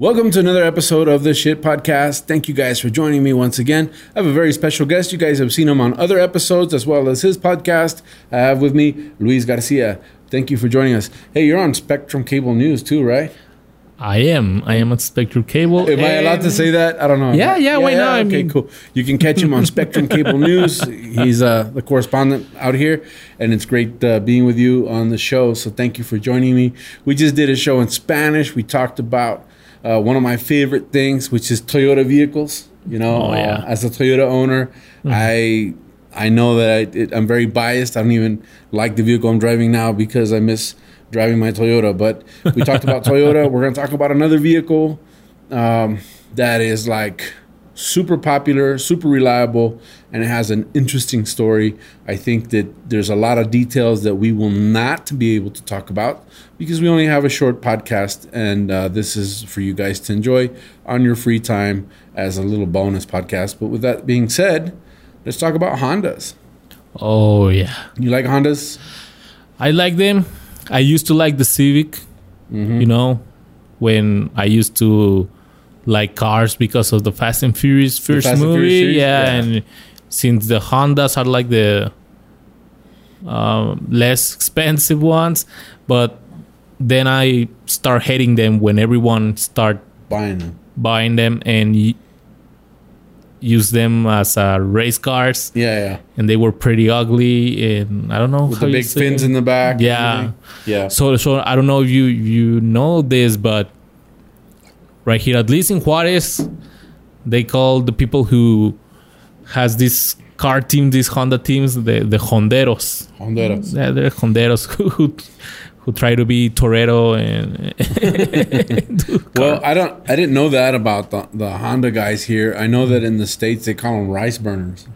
Welcome to another episode of the Shit Podcast. Thank you guys for joining me once again. I have a very special guest. You guys have seen him on other episodes as well as his podcast. I have with me Luis Garcia. Thank you for joining us. Hey, you're on Spectrum Cable News too, right? I am. I am at Spectrum Cable. Am I allowed to say that? I don't know. Yeah, yeah, why not? I Okay, mean- cool. You can catch him on Spectrum Cable News. He's uh, the correspondent out here, and it's great uh, being with you on the show. So thank you for joining me. We just did a show in Spanish. We talked about uh, one of my favorite things, which is Toyota vehicles. You know, Oh, yeah. uh, as a Toyota owner, I I know that I, it, I'm very biased. I don't even like the vehicle I'm driving now because I miss driving my Toyota. But we talked about Toyota. We're going to talk about another vehicle um, that is like super popular, super reliable, and it has an interesting story. I think that there's a lot of details that we will not be able to talk about because we only have a short podcast, and uh, this is for you guys to enjoy on your free time as a little bonus podcast. But with that being said, let's talk about Hondas. Oh yeah, You like Hondas? I like them. I used to like the Civic. Mm-hmm. You know, when I used to like cars because of the Fast and Furious first Fast movie. Furious series? yeah, Yeah. and since the Hondas are like the um, less expensive ones, but then I start hating them when everyone start Buying them. buying them and y- use them as uh, race cars. Yeah, yeah. and they were pretty ugly and I don't know With how the big fins it. in the back. Yeah. Yeah. So so I don't know if you you know this, but right here, at least in Juarez, they call the people who has this car team, these Honda teams, the the Honderos. Honduras. Yeah, they're Honderos who who, who try to be Torero and Well, I don't. I didn't know that about the, the Honda guys here. I know that in the states they call them rice burners,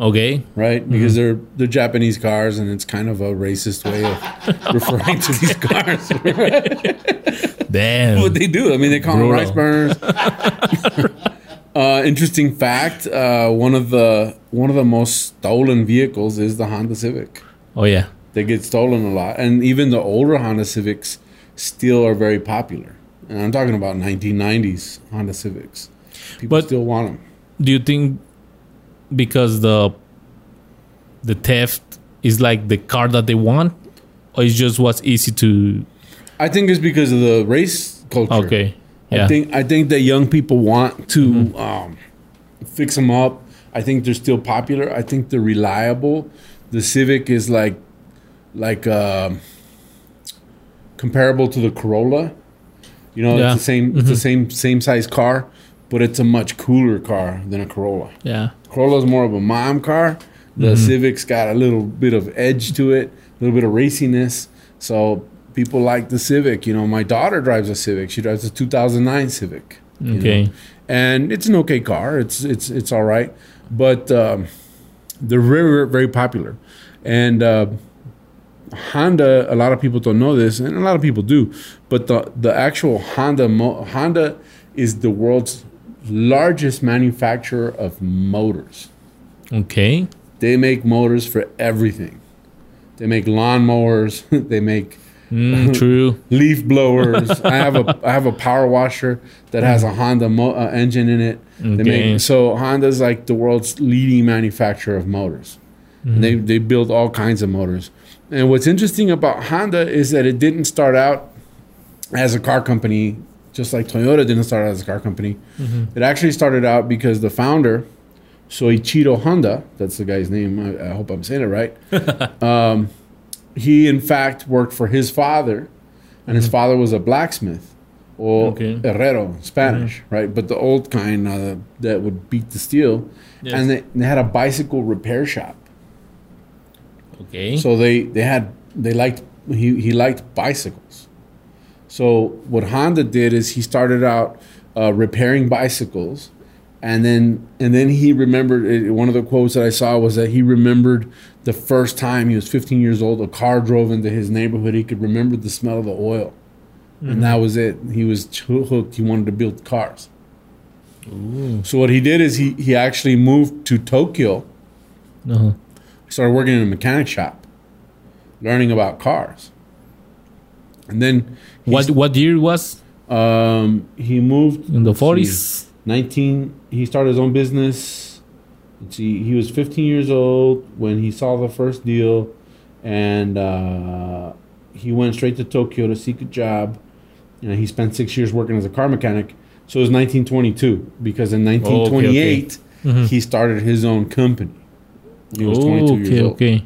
okay, right? Because they're they're Japanese cars, and it's kind of a racist way of referring to these cars. damn, what they do? I mean, they call them rice burners. uh, interesting fact: uh, one of the one of the most stolen vehicles is the Honda Civic. oh yeah, They get stolen a lot, and even the older Honda Civics still are very popular. And I'm talking about 1990s Honda Civics. People But- still want them. do you think because the the theft is like the car that they want or it's just what's easy to I think it's because of the race culture. okay Yeah. I think I think that young people want to um, fix them up. I think they're still popular. I think they're reliable. The Civic is like like um, comparable to the Corolla. You know, Yeah. it's the same it's the same same size car, but it's a much cooler car than a Corolla. yeah Corolla's more of a mom car. The Civic's got a little bit of edge to it, a little bit of raciness. So people like the Civic. You know, my daughter drives a Civic. She drives a 2009 Civic. you know. okay and it's an okay car. It's it's it's all right, but um, they're very very- very popular. And uh, Honda, a lot of people don't know this, and a lot of people do, but the the actual Honda Honda is the world's largest manufacturer of motors. okay They make motors for everything. They make lawnmowers. they make mm, true leaf blowers. I have a I have a power washer that has a Honda mo- uh, engine in it. They Okay. make, so Honda's like the world's leading manufacturer of motors. And They they build all kinds of motors. And what's interesting about Honda is that it didn't start out as a car company, just like Toyota didn't start out as a car company. It actually started out because the founder, Soichiro Honda, that's the guy's name. I, I hope I'm saying it right. um, he in fact worked for his father, and his father was a blacksmith or Okay. herrero, Spanish, right? But the old kind uh, that would beat the steel, Yes. and they, they had a bicycle repair shop. Okay. So they they had they liked he he liked bicycles. So what Honda did is he started out uh, repairing bicycles, and then and then he remembered one of the quotes that I saw was that he remembered the first time he was 15 years old. A car drove into his neighborhood. He could remember the smell of the oil, and that was it. He was hooked. He wanted to build cars. So what he did is he he actually moved to Tokyo. Uh-huh. Started working in a mechanic shop, learning about cars. And then What what year was? Um, he moved in the forties? 19 he started his own business. Let's see he was 15 years old when he saw the first deal. And uh, he went straight to tokyo to seek a job. And he spent six years working as a car mechanic. So it was 1922 because in 1928 Mhm. he started his own company. He was 22 years okay, old. okay.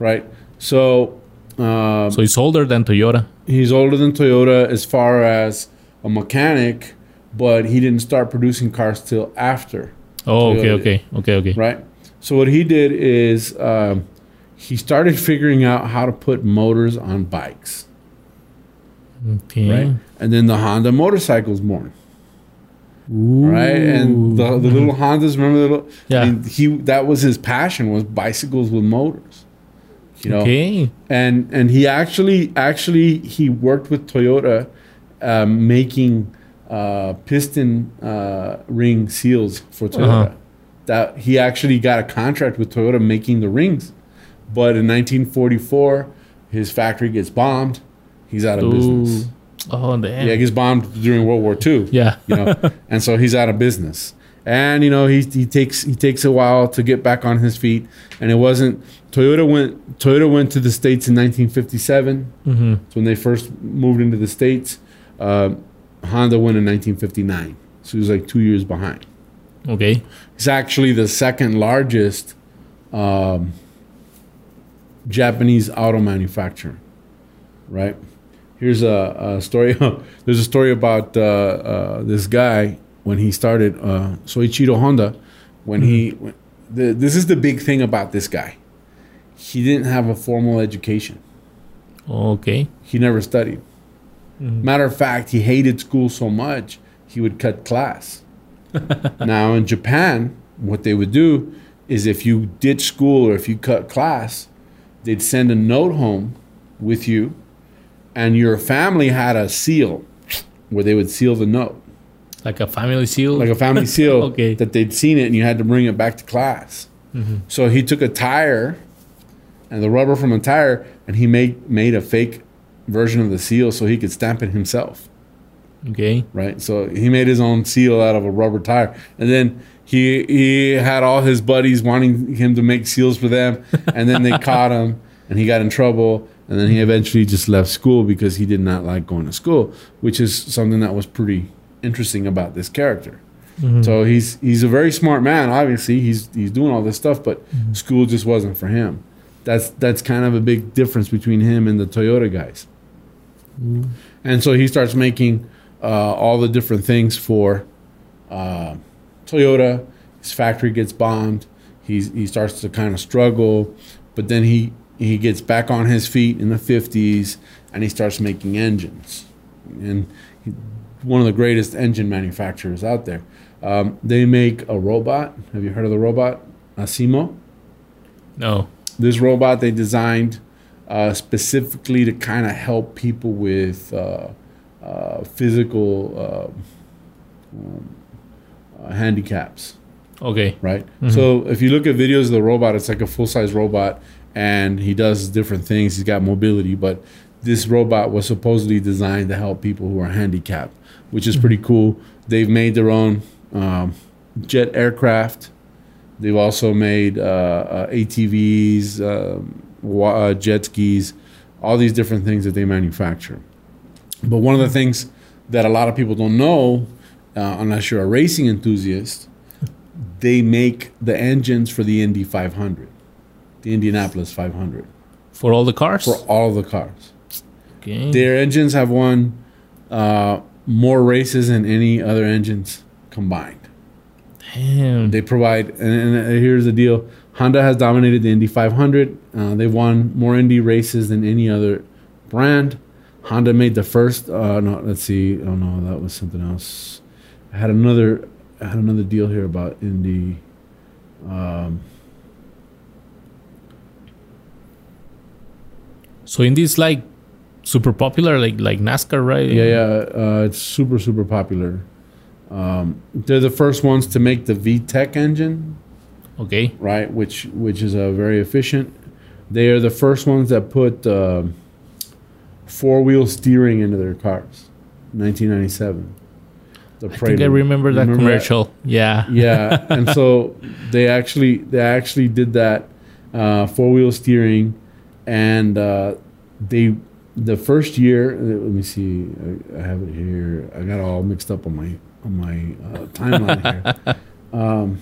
right? So um, So he's older than Toyota. he's older than Toyota as far as a mechanic, but he didn't start producing cars till after, Oh, okay, Toyota. okay, okay, okay. right? So what he did is um, he started figuring out how to put motors on bikes, Okay. right? And then the Honda motorcycle's born, Ooh. right? And the, the little Hondas, remember the little? Yeah. He that was his passion was bicycles with motors, you know. Okay. and and he actually actually he worked with Toyota um, making uh, piston uh, ring seals for Toyota. Uh-huh. That he actually got a contract with Toyota making the rings, but in 1944 his factory gets bombed. He's out of business. Ooh. Oh damn. Yeah, he gets bombed during World War II Yeah. you know, and so he's out of business. And you know, he he takes he takes a while to get back on his feet. And it wasn't Toyota went Toyota went to the states in 1957. hmm It's when they first moved into the states. Uh, Honda went in 1959, so he was like two years behind. Okay. He's actually the second largest um, Japanese auto manufacturer. Right? Here's a, a story. There's a story about uh, uh, this guy when he started uh, Soichiro Honda. When he, when, the, this is the big thing about this guy. He didn't have a formal education. Okay. He never studied. Matter of fact, he hated school so much he would cut class. now in Japan, what they would do is if you ditch school or if you cut class, they'd send a note home with you, and your family had a seal where they would seal the note, Like a family seal. like a family seal Okay. that they'd seen it, and you had to bring it back to class. Mm-hmm. So he took a tire and the rubber from a tire, and he made made a fake version of the seal so he could stamp it himself. okay. right? So he made his own seal out of a rubber tire, and then he he had all his buddies wanting him to make seals for them, and then they caught him, and he got in trouble, and then he eventually just left school because he did not like going to school, which is something that was pretty interesting about this character. So he's he's a very smart man. Obviously, he's he's doing all this stuff, but school just wasn't for him. That's that's kind of a big difference between him and the Toyota guys. And so he starts making uh, all the different things for uh, Toyota. His factory gets bombed. He's, he starts to kind of struggle, but then he, he gets back on his feet in the 50s and he starts making engines. And he, one of the greatest engine manufacturers out there. Um, they make a robot. Have you heard of the robot? Asimo? No. this robot they designed uh, specifically to kind of help people with uh, uh, physical uh, um, uh, handicaps, Okay. right? So if you look at videos of the robot, it's like a full size robot, and he does different things. He's got mobility, but this robot was supposedly designed to help people who are handicapped, which is pretty cool. They've made their own um, jet aircraft. They've also made uh, uh, ATVs, um, wa- uh, jet skis, all these different things that they manufacture. But one of the things that a lot of people don't know, uh, unless you're a racing enthusiast, they make the engines for the Indy 500, the Indianapolis 500, For all the cars. for all the cars. Okay. Their engines have won uh, more races than any other engines combined. Damn. They provide, and, and here's the deal: Honda has dominated the Indy 500. Uh, they've won more Indy races than any other brand. Honda made the first. Uh, no, let's see. Oh no, that was something else. I had another I had another deal here about Indy. Um, So Indy's like super popular, like like NASCAR, right? yeah, yeah, uh, it's super super popular. Um, they're the first ones to make the VTEC engine, Okay. right? Which which is uh, very efficient. They are the first ones that put uh, four wheel steering into their cars. 1997. The I think I remember that Remember commercial. Yeah. yeah and so they actually they actually did that uh, four-wheel steering and uh, they the first year let me see I, I have it here i got all mixed up on my on my uh, timeline here um,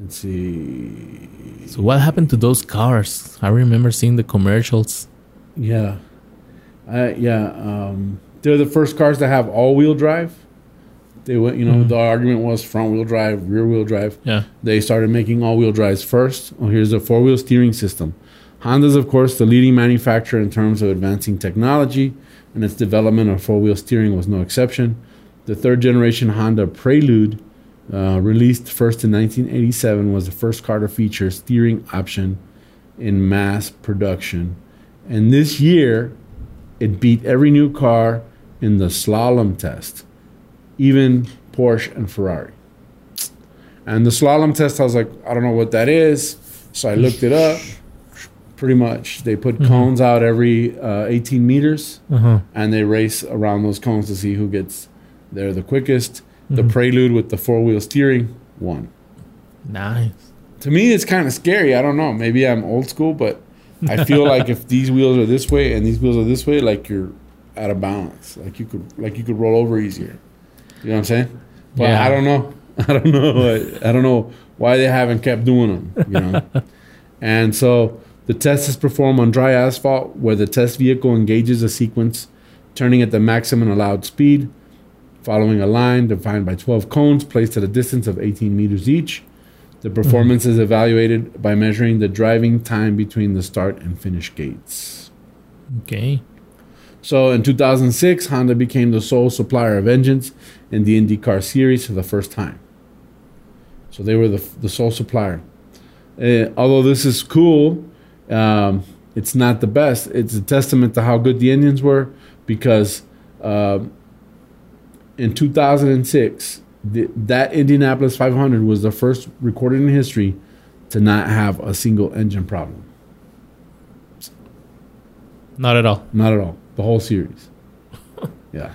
let's see So what happened to those cars? I remember seeing the commercials. yeah I, yeah um, they're the first cars to have all-wheel drive they went you know Mhm. the argument was front-wheel drive rear-wheel drive Yeah. they started making all-wheel drives first. Oh, here's a four-wheel steering system. Honda's, of course, the leading manufacturer in terms of advancing technology, and its development of four-wheel steering was no exception. The third-generation Honda Prelude, uh, released first in 1987, was the first car to feature steering option in mass production, and this year, it beat every new car in the slalom test, even Porsche and Ferrari. And the slalom test, I was like, I don't know what that is. So I looked it up. Pretty much, they put Mhm. cones out every uh, 18 meters Uh huh. and they race around those cones to see who gets there the quickest. The Mhm. Prelude with the four wheel steering won. Nice. To me, it's kind of scary. I don't know. Maybe I'm old school, but I feel like if these wheels are this way and these wheels are this way, like you're out of balance. Like you could, like you could roll over easier. You know what I'm saying? But Yeah. I don't know. I don't know. I, I don't know why they haven't kept doing them. You know. and so the test is performed on dry asphalt, where the test vehicle engages a sequence, turning at the maximum allowed speed, following a line defined by 12 cones placed at a distance of 18 meters each. The performance is evaluated by measuring the driving time between the start and finish gates. Okay. So in 2006, Honda became the sole supplier of engines in the IndyCar series for the first time. So they were the, the sole supplier. Uh, although this is cool, um, it's not the best. It's a testament to how good the Indians were because uh, in 2006, the, that Indianapolis 500 was the first recorded in history to not have a single engine problem. Not at all. Not at all. The whole series. yeah.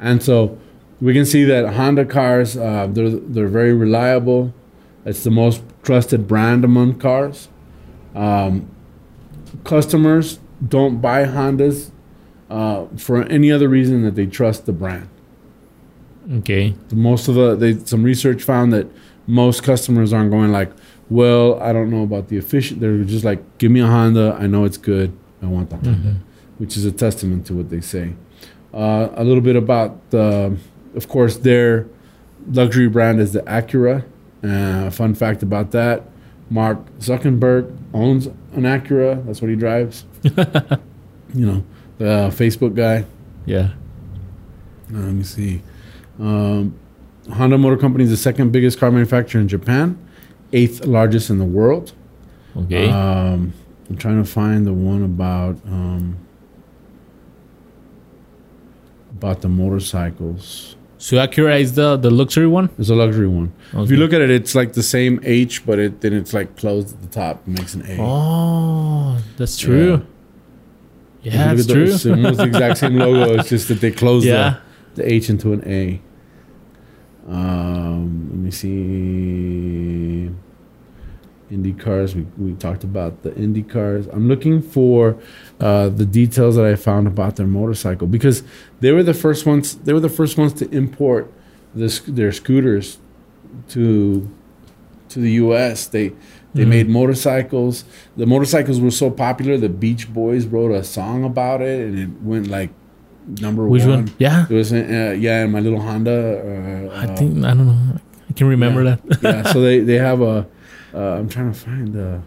And so we can see that Honda cars, uh, they're, they're very reliable. It's the most trusted brand among cars. Um, customers don't buy Hondas uh, for any other reason that they trust the brand. Okay. Most of the they, some research found that most customers aren't going like, well, I don't know about the efficient. They're just like, give me a Honda. I know it's good. I want the Honda Mhm. which is a testament to what they say. Uh, a little bit about, the, of course, their luxury brand is the Acura. Uh, fun fact about that: Mark Zuckerberg owns an Acura. That's what he drives. you know, the Facebook guy. Yeah. Uh, let me see. Um, Honda Motor Company is the second biggest car manufacturer in Japan, eighth largest in the world. Okay. Um, I'm trying to find the one about um, about the motorcycles. So Acura is the the luxury one. It's a luxury one. If you look at it, it's like the same H, but it then it's like closed at the top. It makes an A. Oh, that's true. Yeah, you that's true. It's almost the exact same logo. It's just that they closed yeah. the, the H into an A. Um, let me see. Indy cars. We, we talked about the Indy cars. I'm looking for uh, the details that I found about their motorcycle because they were the first ones. They were the first ones to import this their scooters to to the U.S. They they Mhm. made motorcycles. The motorcycles were so popular. The Beach Boys wrote a song about it, and it went like number Which one. one? Yeah. It was uh, yeah, in my little Honda. Uh, I think I don't know. I can remember yeah. that. yeah. So they they have a. Uh, I'm trying to find the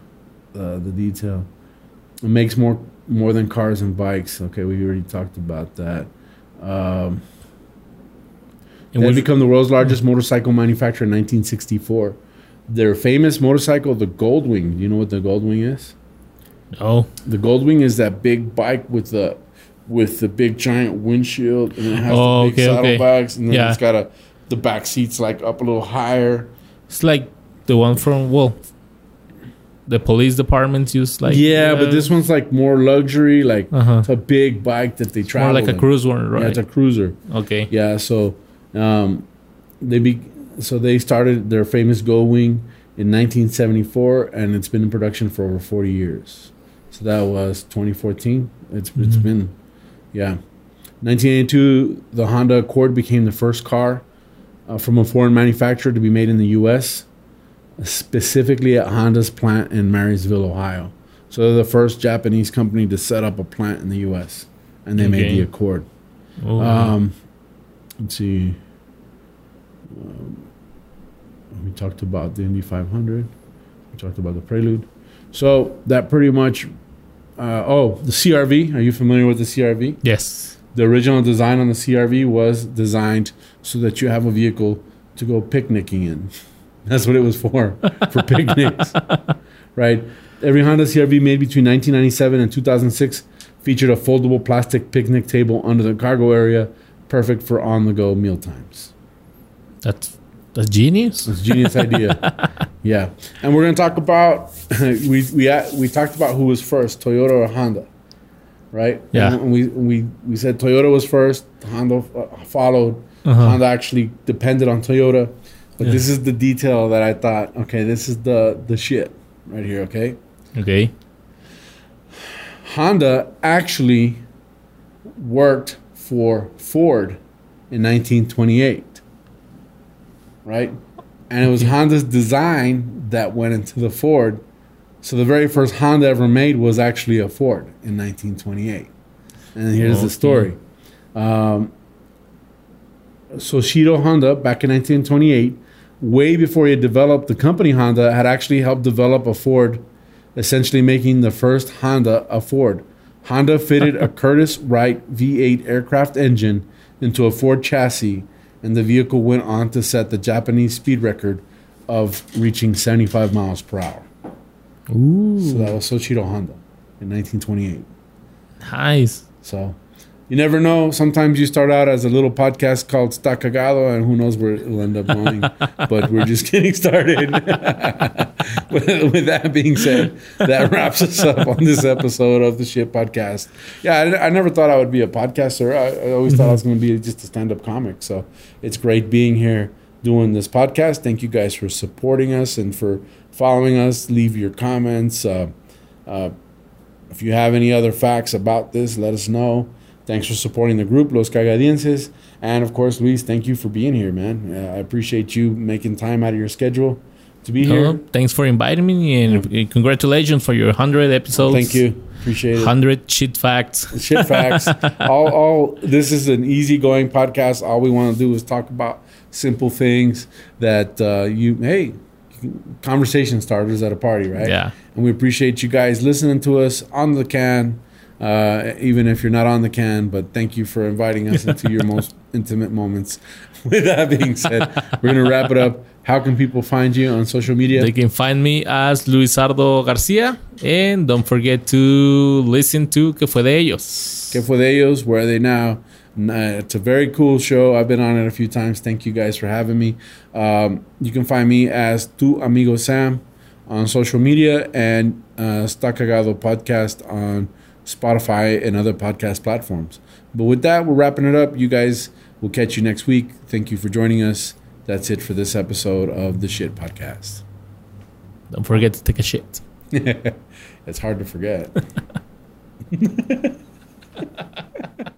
uh, the detail. It makes more more than cars and bikes. Okay, we already talked about that. Um, And they become the world's largest motorcycle manufacturer in 1964. Their famous motorcycle, the Goldwing. Do you know what the Goldwing is? Oh, The Goldwing is that big bike with the with the big giant windshield, and it has Oh, the big okay, okay. saddlebags, and then Yeah. it's got a the back seats like up a little higher. it's like the one from well, the police departments use like yeah, but this one's like more luxury. Like uh huh it's a big bike that they travel. more like a in. cruise one, Yeah, right? it's a cruiser. okay. Yeah, so um, they be so they started their famous Goldwing in 1974, and it's been in production for over 40 years. So that was 2014. It's it's Mhm. been yeah. 1982, the Honda Accord became the first car uh, from a foreign manufacturer to be made in the U.S., specifically at Honda's plant in Marysville, Ohio. So they're the first Japanese company to set up a plant in the U.S. and they made the Accord. Oh, Um, let's see. Um, we talked about the Indy 500. We talked about the Prelude. So that pretty much. Uh, oh, the CRV. Are you familiar with the CRV? yes. The original design on the CRV was designed so that you have a vehicle to go picnicking in. That's what it was for, for picnics. right? Every Honda CRV made between 1997 and 2006 featured a foldable plastic picnic table under the cargo area, perfect for on the go meal times. That's that's genius. It's a genius idea. Yeah. And we're going to talk about, we, we, we talked about who was first, Toyota or Honda, right? Yeah. And we, we, we said Toyota was first, Honda uh, followed. Uh-huh. Honda actually depended on Toyota. But Yeah. this is the detail that I thought, okay, this is the, the shit right here, okay? Okay. Honda actually worked for Ford in 1928, right? And it was Honda's design that went into the Ford. So the very first Honda ever made was actually a Ford in 1928. And here's Okay. the story. Um, Soichiro Honda, back in 1928, way before he had developed the company Honda, had actually helped develop a Ford, essentially making the first Honda a Ford. Honda fitted a Curtiss Wright V8 aircraft engine into a Ford chassis, and the vehicle went on to set the Japanese speed record of reaching 75 miles per hour. Ooh, So that was Soichiro Honda in 1928. nice. So you never know. Sometimes you start out as a little podcast called Sta Cagado, and who knows where it'll end up going. but we're just getting started. with, with that being said, that wraps us up on this episode of the Shit Podcast. Yeah, I, I never thought I would be a podcaster. I, I always thought I was going to be just a stand up comic. So it's great being here doing this podcast. Thank you guys for supporting us and for following us. Leave your comments. Uh, uh, if you have any other facts about this, let us know. Thanks for supporting the group, Los Cagadienses. And of course, Luis, thank you for being here, man. Uh, I appreciate you making time out of your schedule to be Oh, here. thanks for inviting me and uh, congratulations for your 100 episodes. Thank you. Appreciate it. 100 shit facts. Shit facts. all, all this is an easygoing podcast. All we want to do is talk about simple things that uh, you, hey, conversation starters at a party, right? Yeah. And we appreciate you guys listening to us on the can, uh, even if you're not on the can. But thank you for inviting us into your most intimate moments. With that being said, we're going to wrap it up. How can people find you on social media? They can find me as Luisardo Garcia. And don't forget to listen to Que Fue de Ellos. Que fue de ellos? Where are they now? Uh, It's a very cool show. I've been on it a few times. Thank you guys for having me. Um, you can find me as Tu Amigo Sam on social media and uh, Sta Cagado podcast on Spotify and other podcast platforms. But with that, we're wrapping it up. You guys, we'll catch you next week. Thank you for joining us. That's it for this episode of the Shit Podcast. Don't forget to take a shit. it's hard to forget.